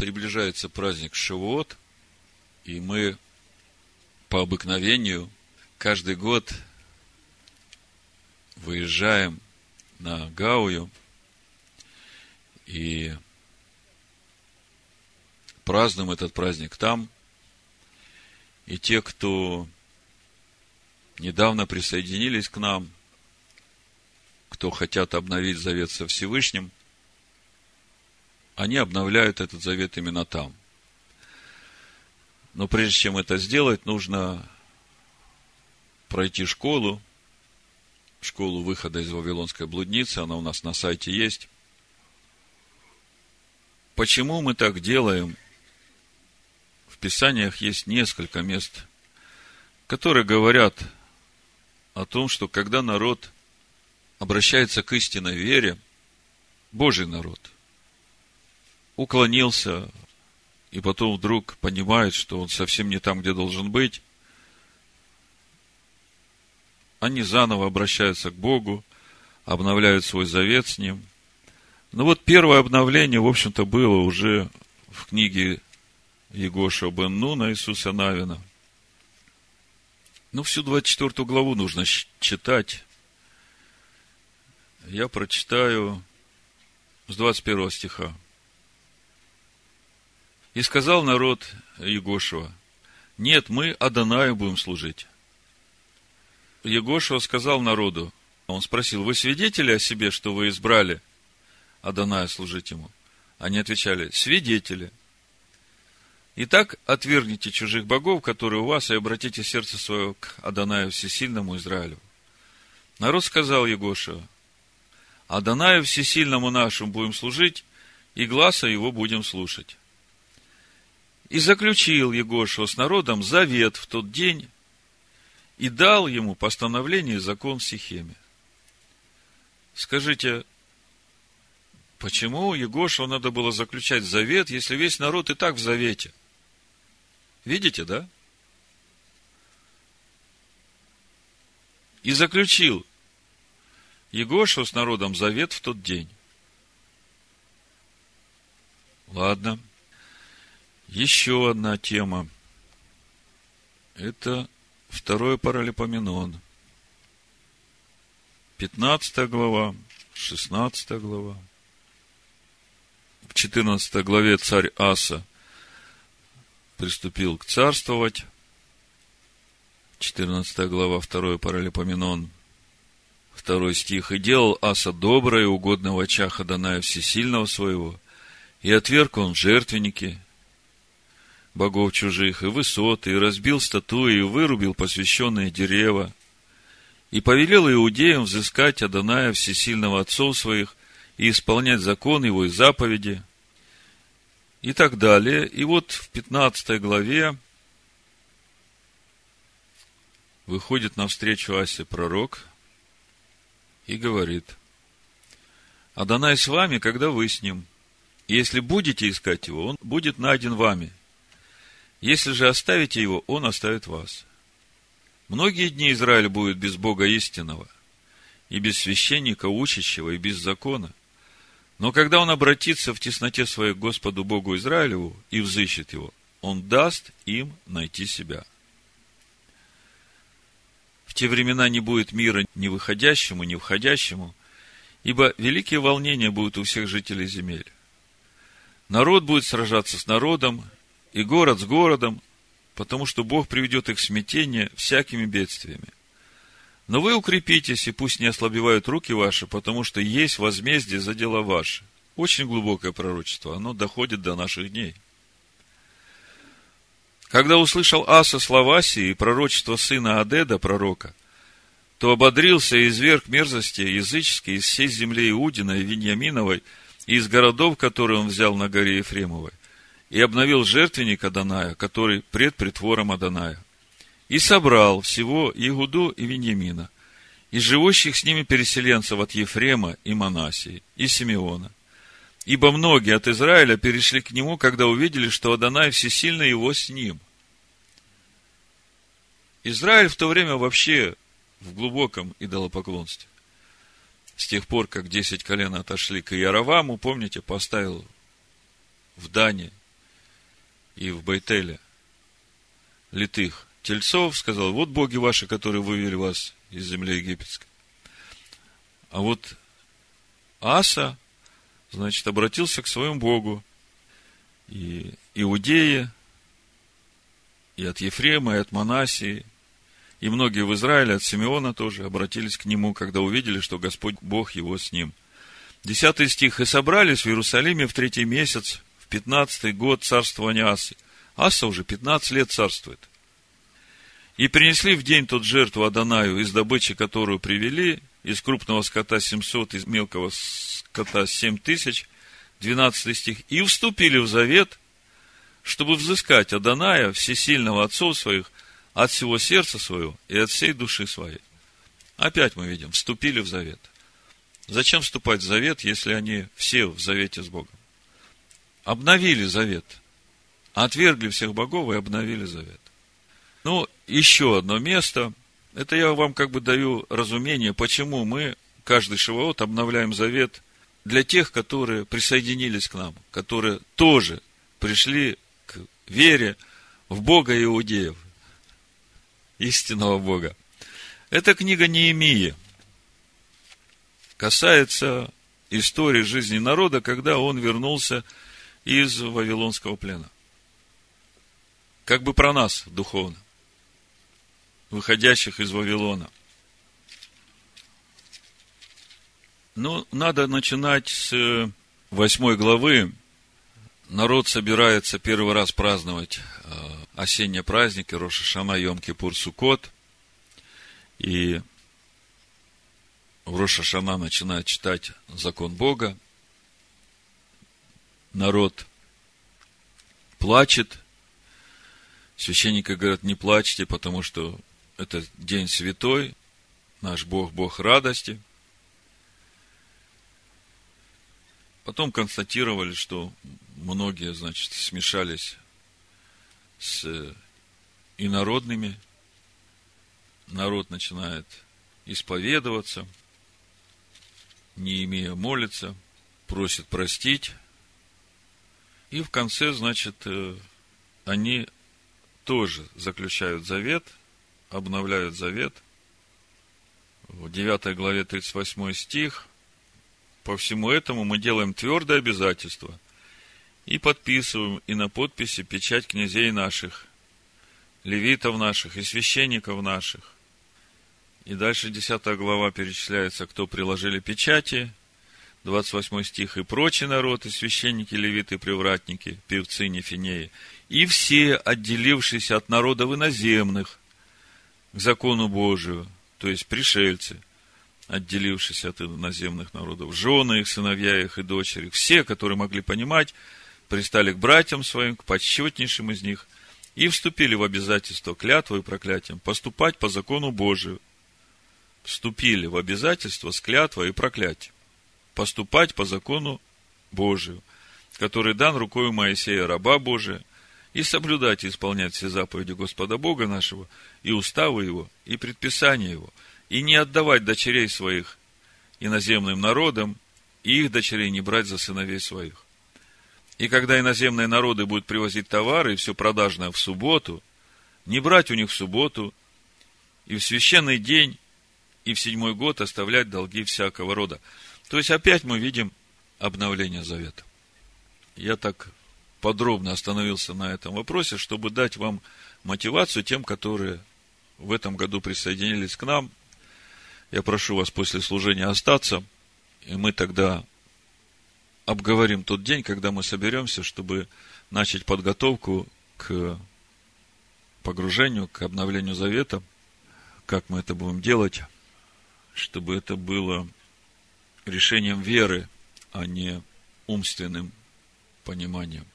приближается праздник Шивот, и мы по обыкновению каждый год выезжаем на Гаую и празднуем этот праздник там. И те, кто недавно присоединились к нам, кто хотят обновить завет со Всевышним, они обновляют этот завет именно там. Но прежде чем это сделать, нужно пройти школу, школу выхода из Вавилонской блудницы, она у нас на сайте есть. Почему мы так делаем? В Писаниях есть несколько мест, которые говорят о том, что когда народ обращается к истинной вере, Божий народ, уклонился, и потом вдруг понимает, что он совсем не там, где должен быть, они заново обращаются к Богу, обновляют свой завет с Ним. Но вот первое обновление, в общем-то, было уже в книге Егоша бен Нуна Иисуса Навина. Ну, всю 24 главу нужно читать. Я прочитаю с 21 стиха. «И сказал народ Егошева, нет, мы Адонаю будем служить. Егошева сказал народу, он спросил, вы свидетели о себе, что вы избрали Адоная служить ему? Они отвечали, свидетели. Итак, отвергните чужих богов, которые у вас, и обратите сердце свое к Адонаю Всесильному Израилю. Народ сказал Егошева, Адонаю Всесильному нашему будем служить, и глаза его будем слушать. И заключил Егошева с народом завет в тот день, и дал ему постановление и закон в Сихеме. Скажите, почему Егошу надо было заключать завет, если весь народ и так в завете? Видите, да? И заключил Егошу с народом завет в тот день. Ладно. Еще одна тема. Это Второе Паралипоменон. 15 глава, 16 глава. В 14 главе царь Аса приступил к царствовать. 14 глава, 2 Паралипоменон, второй стих. «И делал Аса доброе и угодное в очах Адоная Всесильного своего, и отверг он жертвенники, богов чужих, и высоты, и разбил статуи, и вырубил посвященные дерева, и повелел иудеям взыскать Адоная всесильного отцов своих и исполнять закон его и заповеди, и так далее. И вот в 15 главе выходит навстречу Асе пророк и говорит, Адонай с вами, когда вы с ним. Если будете искать его, он будет найден вами – если же оставите его, он оставит вас. Многие дни Израиль будет без Бога истинного, и без священника, учащего, и без закона. Но когда он обратится в тесноте своей к Господу Богу Израилеву и взыщет его, он даст им найти себя. В те времена не будет мира ни выходящему, ни входящему, ибо великие волнения будут у всех жителей земель. Народ будет сражаться с народом, и город с городом, потому что Бог приведет их в смятение всякими бедствиями. Но вы укрепитесь, и пусть не ослабевают руки ваши, потому что есть возмездие за дела ваши. Очень глубокое пророчество, оно доходит до наших дней. Когда услышал Аса слова сии и пророчество сына Адеда, пророка, то ободрился и изверг мерзости языческие из всей земли Иудина и Виньяминовой, и из городов, которые он взял на горе Ефремовой и обновил жертвенник Аданая, который пред притвором Аданая. И собрал всего Игуду и Веньямина, и живущих с ними переселенцев от Ефрема и Манасии, и Симеона. Ибо многие от Израиля перешли к нему, когда увидели, что Адонай всесильно его с ним. Израиль в то время вообще в глубоком идолопоклонстве. С тех пор, как десять колен отошли к Яроваму, помните, поставил в Дане и в Байтеле литых тельцов, сказал, вот боги ваши, которые вывели вас из земли египетской. А вот Аса, значит, обратился к своему Богу. И Иудеи, и от Ефрема, и от Манасии, и многие в Израиле, от Симеона тоже обратились к нему, когда увидели, что Господь Бог его с ним. Десятый стих. «И собрались в Иерусалиме в третий месяц, в пятнадцатый год царствования Асы». Аса уже пятнадцать лет царствует. И принесли в день тот жертву Адонаю из добычи, которую привели, из крупного скота 700, из мелкого скота 7 тысяч, 12 стих, и вступили в завет, чтобы взыскать Адоная, всесильного отцов своих, от всего сердца своего и от всей души своей. Опять мы видим, вступили в завет. Зачем вступать в завет, если они все в завете с Богом? Обновили завет. Отвергли всех богов и обновили завет. Ну, еще одно место. Это я вам как бы даю разумение, почему мы каждый шивоот обновляем завет для тех, которые присоединились к нам, которые тоже пришли к вере в Бога иудеев, истинного Бога. Эта книга Неемии касается истории жизни народа, когда он вернулся из Вавилонского плена. Как бы про нас духовно выходящих из Вавилона. Ну, надо начинать с э, восьмой главы. Народ собирается первый раз праздновать э, осенние праздники Роша Шана, Йом Кипур, Сукот. И в Роша Шана начинает читать закон Бога. Народ плачет. Священники говорят, не плачьте, потому что это день святой, наш Бог, Бог радости. Потом констатировали, что многие, значит, смешались с инородными. Народ начинает исповедоваться, не имея молиться, просит простить. И в конце, значит, э, они тоже заключают завет – обновляют завет. В 9 главе 38 стих. По всему этому мы делаем твердое обязательство и подписываем и на подписи печать князей наших, левитов наших и священников наших. И дальше 10 глава перечисляется, кто приложили печати, 28 стих, и прочий народ, и священники, левиты, привратники, певцы, нефинеи, и все, отделившиеся от народов иноземных, к закону Божию, то есть пришельцы, отделившись от наземных народов, жены их, сыновья их и дочери, все, которые могли понимать, пристали к братьям своим, к почетнейшим из них, и вступили в обязательство клятву и проклятием поступать по закону Божию. Вступили в обязательство с клятвой и проклятием. Поступать по закону Божию, который дан рукою Моисея, раба Божия, и соблюдать и исполнять все заповеди Господа Бога нашего, и уставы Его, и предписания Его, и не отдавать дочерей своих иноземным народам, и их дочерей не брать за сыновей своих. И когда иноземные народы будут привозить товары и все продажное в субботу, не брать у них в субботу, и в священный день, и в седьмой год оставлять долги всякого рода. То есть опять мы видим обновление завета. Я так подробно остановился на этом вопросе, чтобы дать вам мотивацию тем, которые в этом году присоединились к нам. Я прошу вас после служения остаться, и мы тогда обговорим тот день, когда мы соберемся, чтобы начать подготовку к погружению, к обновлению завета, как мы это будем делать, чтобы это было решением веры, а не умственным пониманием.